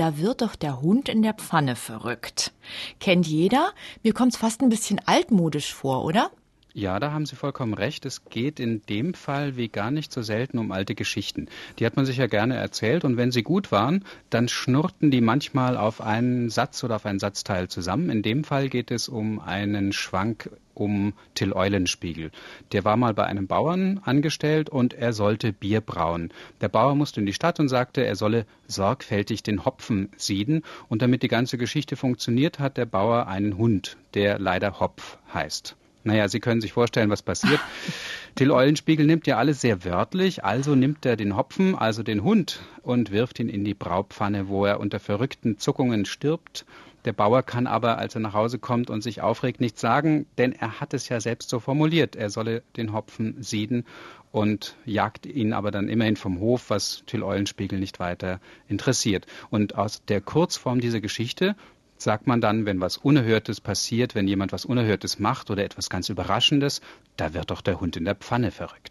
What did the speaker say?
da wird doch der Hund in der Pfanne verrückt. Kennt jeder? Mir kommt's fast ein bisschen altmodisch vor, oder? Ja, da haben Sie vollkommen recht. Es geht in dem Fall wie gar nicht so selten um alte Geschichten. Die hat man sich ja gerne erzählt und wenn sie gut waren, dann schnurrten die manchmal auf einen Satz oder auf ein Satzteil zusammen. In dem Fall geht es um einen Schwank um Till Eulenspiegel. Der war mal bei einem Bauern angestellt und er sollte Bier brauen. Der Bauer musste in die Stadt und sagte, er solle sorgfältig den Hopfen sieden. Und damit die ganze Geschichte funktioniert, hat der Bauer einen Hund, der leider Hopf heißt. Naja, Sie können sich vorstellen, was passiert. Till Eulenspiegel nimmt ja alles sehr wörtlich, also nimmt er den Hopfen, also den Hund, und wirft ihn in die Braupfanne, wo er unter verrückten Zuckungen stirbt. Der Bauer kann aber, als er nach Hause kommt und sich aufregt, nichts sagen, denn er hat es ja selbst so formuliert. Er solle den Hopfen sieden und jagt ihn aber dann immerhin vom Hof, was Till Eulenspiegel nicht weiter interessiert. Und aus der Kurzform dieser Geschichte sagt man dann, wenn was Unerhörtes passiert, wenn jemand was Unerhörtes macht oder etwas ganz Überraschendes, da wird doch der Hund in der Pfanne verrückt.